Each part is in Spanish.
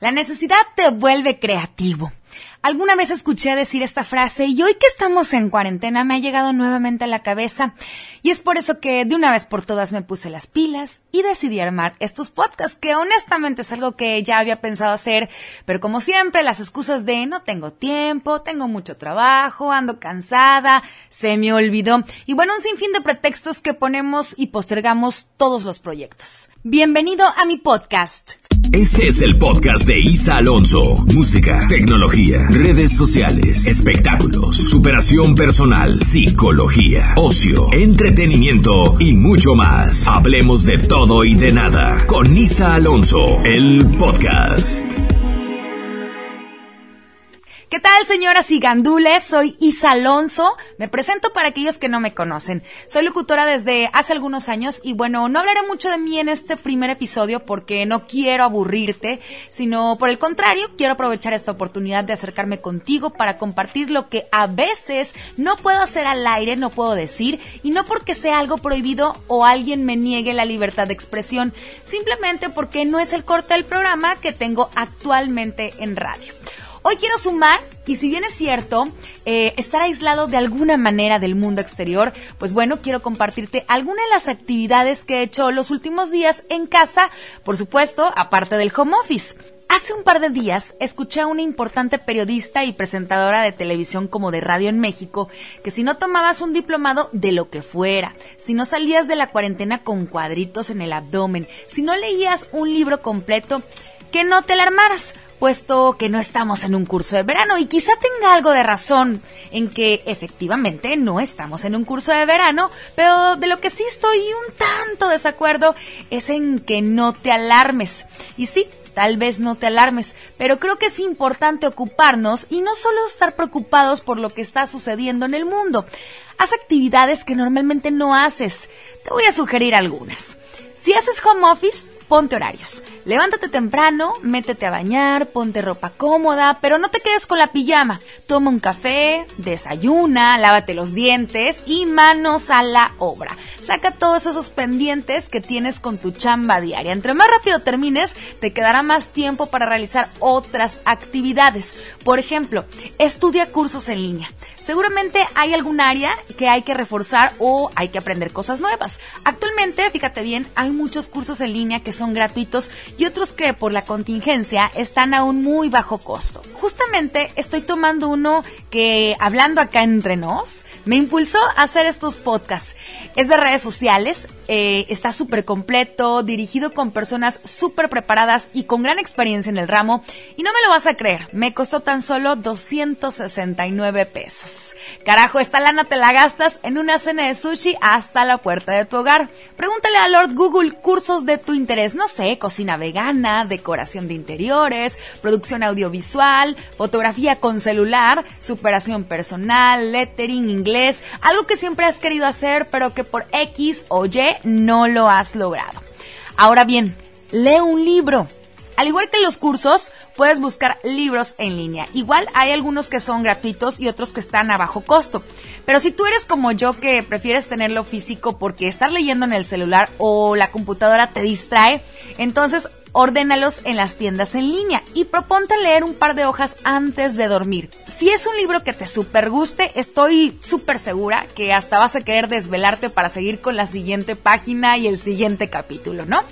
La necesidad te vuelve creativo. Alguna vez escuché decir esta frase y hoy que estamos en cuarentena me ha llegado nuevamente a la cabeza y es por eso que de una vez por todas me puse las pilas y decidí armar estos podcasts que honestamente es algo que ya había pensado hacer, pero como siempre las excusas de no tengo tiempo, tengo mucho trabajo, ando cansada, se me olvidó y bueno, un sinfín de pretextos que ponemos y postergamos todos los proyectos. Bienvenido a mi podcast. Este es el podcast de Isa Alonso. Música, tecnología, redes sociales, espectáculos, superación personal, psicología, ocio, entretenimiento y mucho más. Hablemos de todo y de nada con Isa Alonso, el podcast. ¿Qué tal, señoras y gandules? Soy Isa Alonso. Me presento para aquellos que no me conocen. Soy locutora desde hace algunos años y bueno, no hablaré mucho de mí en este primer episodio porque no quiero aburrirte, sino por el contrario, quiero aprovechar esta oportunidad de acercarme contigo para compartir lo que a veces no puedo hacer al aire, no puedo decir, y no porque sea algo prohibido o alguien me niegue la libertad de expresión, simplemente porque no es el corte del programa que tengo actualmente en radio. Hoy quiero sumar, y si bien es cierto, eh, estar aislado de alguna manera del mundo exterior, pues bueno, quiero compartirte algunas de las actividades que he hecho los últimos días en casa, por supuesto, aparte del home office. Hace un par de días escuché a una importante periodista y presentadora de televisión como de radio en México que si no tomabas un diplomado de lo que fuera, si no salías de la cuarentena con cuadritos en el abdomen, si no leías un libro completo, que no te alarmaras, puesto que no estamos en un curso de verano y quizá tenga algo de razón en que efectivamente no estamos en un curso de verano, pero de lo que sí estoy un tanto desacuerdo es en que no te alarmes. Y sí, tal vez no te alarmes, pero creo que es importante ocuparnos y no solo estar preocupados por lo que está sucediendo en el mundo. Haz actividades que normalmente no haces. Te voy a sugerir algunas. Si haces home office, ponte horarios. Levántate temprano, métete a bañar, ponte ropa cómoda, pero no te quedes con la pijama. Toma un café, desayuna, lávate los dientes y manos a la obra. Saca todos esos pendientes que tienes con tu chamba diaria. Entre más rápido termines, te quedará más tiempo para realizar otras actividades. Por ejemplo, estudia cursos en línea. Seguramente hay algún área que hay que reforzar o hay que aprender cosas nuevas. Actualmente, fíjate bien, hay muchos cursos en línea que son gratuitos y otros que por la contingencia están a un muy bajo costo. Justamente estoy tomando uno que, hablando acá entre nos, me impulsó a hacer estos podcasts. Es de redes sociales, eh, está súper completo, dirigido con personas súper preparadas y con gran experiencia en el ramo. Y no me lo vas a creer, me costó tan solo 269 pesos. Carajo, esta lana te la gastas en una cena de sushi hasta la puerta de tu hogar. Pregúntale a Lord Google cursos de tu interés, no sé, cocina vegana, decoración de interiores, producción audiovisual, fotografía con celular, superación personal, lettering, inglés, algo que siempre has querido hacer pero que por X o Y no lo has logrado. Ahora bien, lee un libro. Al igual que los cursos, puedes buscar libros en línea. Igual hay algunos que son gratuitos y otros que están a bajo costo. Pero si tú eres como yo que prefieres tenerlo físico porque estar leyendo en el celular o la computadora te distrae, entonces ordénalos en las tiendas en línea y proponte leer un par de hojas antes de dormir. Si es un libro que te super guste, estoy súper segura que hasta vas a querer desvelarte para seguir con la siguiente página y el siguiente capítulo, ¿no?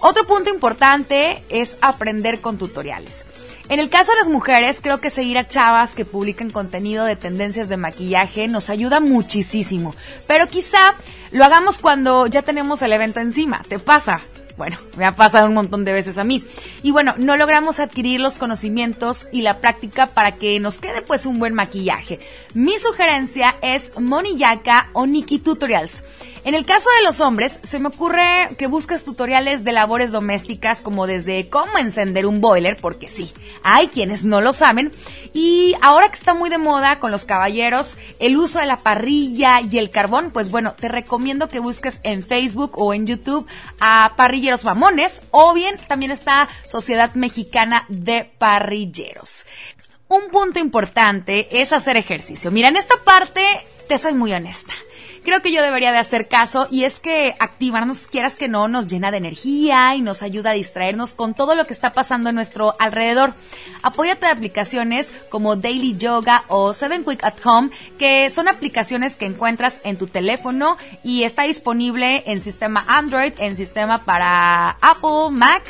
Otro punto importante es aprender con tutoriales. En el caso de las mujeres, creo que seguir a chavas que publican contenido de tendencias de maquillaje nos ayuda muchísimo. Pero quizá lo hagamos cuando ya tenemos el evento encima. ¿Te pasa? Bueno, me ha pasado un montón de veces a mí. Y bueno, no logramos adquirir los conocimientos y la práctica para que nos quede pues un buen maquillaje. Mi sugerencia es Moniyaka o Nikki Tutorials. En el caso de los hombres, se me ocurre que busques tutoriales de labores domésticas como desde cómo encender un boiler, porque sí, hay quienes no lo saben. Y ahora que está muy de moda con los caballeros el uso de la parrilla y el carbón, pues bueno, te recomiendo que busques en Facebook o en YouTube a parrilleros mamones o bien también está Sociedad Mexicana de Parrilleros. Un punto importante es hacer ejercicio. Mira, en esta parte te soy muy honesta creo que yo debería de hacer caso y es que activarnos, quieras que no, nos llena de energía y nos ayuda a distraernos con todo lo que está pasando en nuestro alrededor. Apóyate de aplicaciones como Daily Yoga o Seven Quick at Home, que son aplicaciones que encuentras en tu teléfono y está disponible en sistema Android, en sistema para Apple, Mac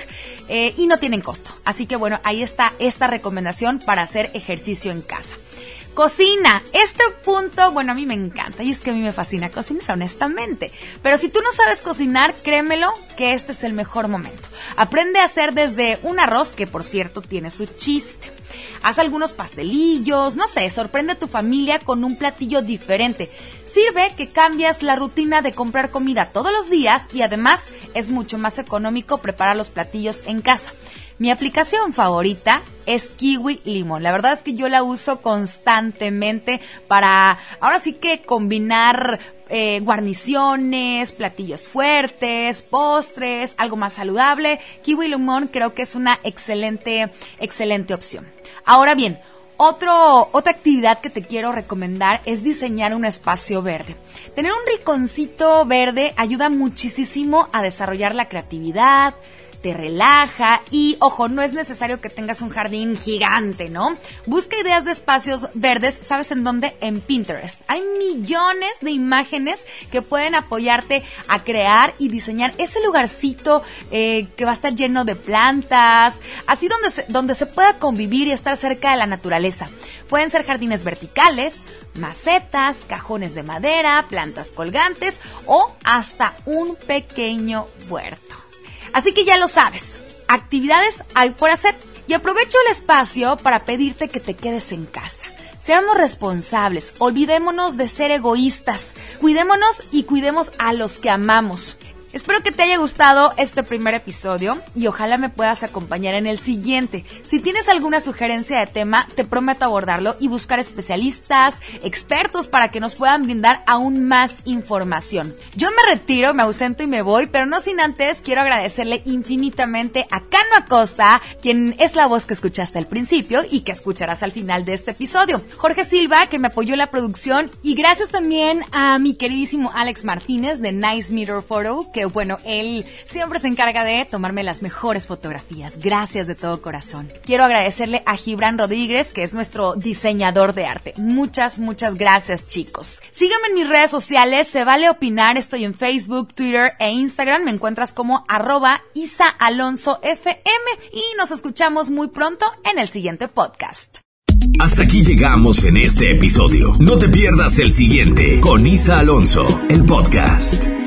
eh, y no tienen costo. Así que bueno, ahí está esta recomendación para hacer ejercicio en casa. Cocina. Este punto, bueno, a mí me encanta y es que a mí me fascina cocinar, honestamente. Pero si tú no sabes cocinar, créemelo que este es el mejor momento. Aprende a hacer desde un arroz, que por cierto tiene su chiste. Haz algunos pastelillos, no sé, sorprende a tu familia con un platillo diferente. Sirve que cambias la rutina de comprar comida todos los días y además es mucho más económico preparar los platillos en casa. Mi aplicación favorita es Kiwi Limón. La verdad es que yo la uso constantemente para, ahora sí que combinar eh, guarniciones, platillos fuertes, postres, algo más saludable. Kiwi Limón creo que es una excelente, excelente opción. Ahora bien, otra actividad que te quiero recomendar es diseñar un espacio verde. Tener un rinconcito verde ayuda muchísimo a desarrollar la creatividad, te relaja y, ojo, no es necesario que tengas un jardín gigante, ¿no? Busca ideas de espacios verdes, ¿sabes en dónde? En Pinterest. Hay millones de imágenes que pueden apoyarte a crear y diseñar ese lugarcito eh, que va a estar lleno de plantas, así donde se, donde se pueda convivir y estar cerca de la naturaleza. Pueden ser jardines verticales, macetas, cajones de madera, plantas colgantes o hasta un pequeño huerto. Así que ya lo sabes, actividades hay por hacer y aprovecho el espacio para pedirte que te quedes en casa. Seamos responsables, olvidémonos de ser egoístas, cuidémonos y cuidemos a los que amamos. Espero que te haya gustado este primer episodio y ojalá me puedas acompañar en el siguiente. Si tienes alguna sugerencia de tema, te prometo abordarlo y buscar especialistas, expertos para que nos puedan brindar aún más información. Yo me retiro, me ausento y me voy, pero no sin antes quiero agradecerle infinitamente a Cano Acosta, quien es la voz que escuchaste al principio y que escucharás al final de este episodio. Jorge Silva, que me apoyó en la producción y gracias también a mi queridísimo Alex Martínez de Nice Mirror Photo, que bueno, él siempre se encarga de tomarme las mejores fotografías. Gracias de todo corazón. Quiero agradecerle a Gibran Rodríguez, que es nuestro diseñador de arte. Muchas, muchas gracias, chicos. Síganme en mis redes sociales, se vale opinar. Estoy en Facebook, Twitter e Instagram. Me encuentras como arroba Isa Alonso FM y nos escuchamos muy pronto en el siguiente podcast. Hasta aquí llegamos en este episodio. No te pierdas el siguiente con Isa Alonso, el podcast.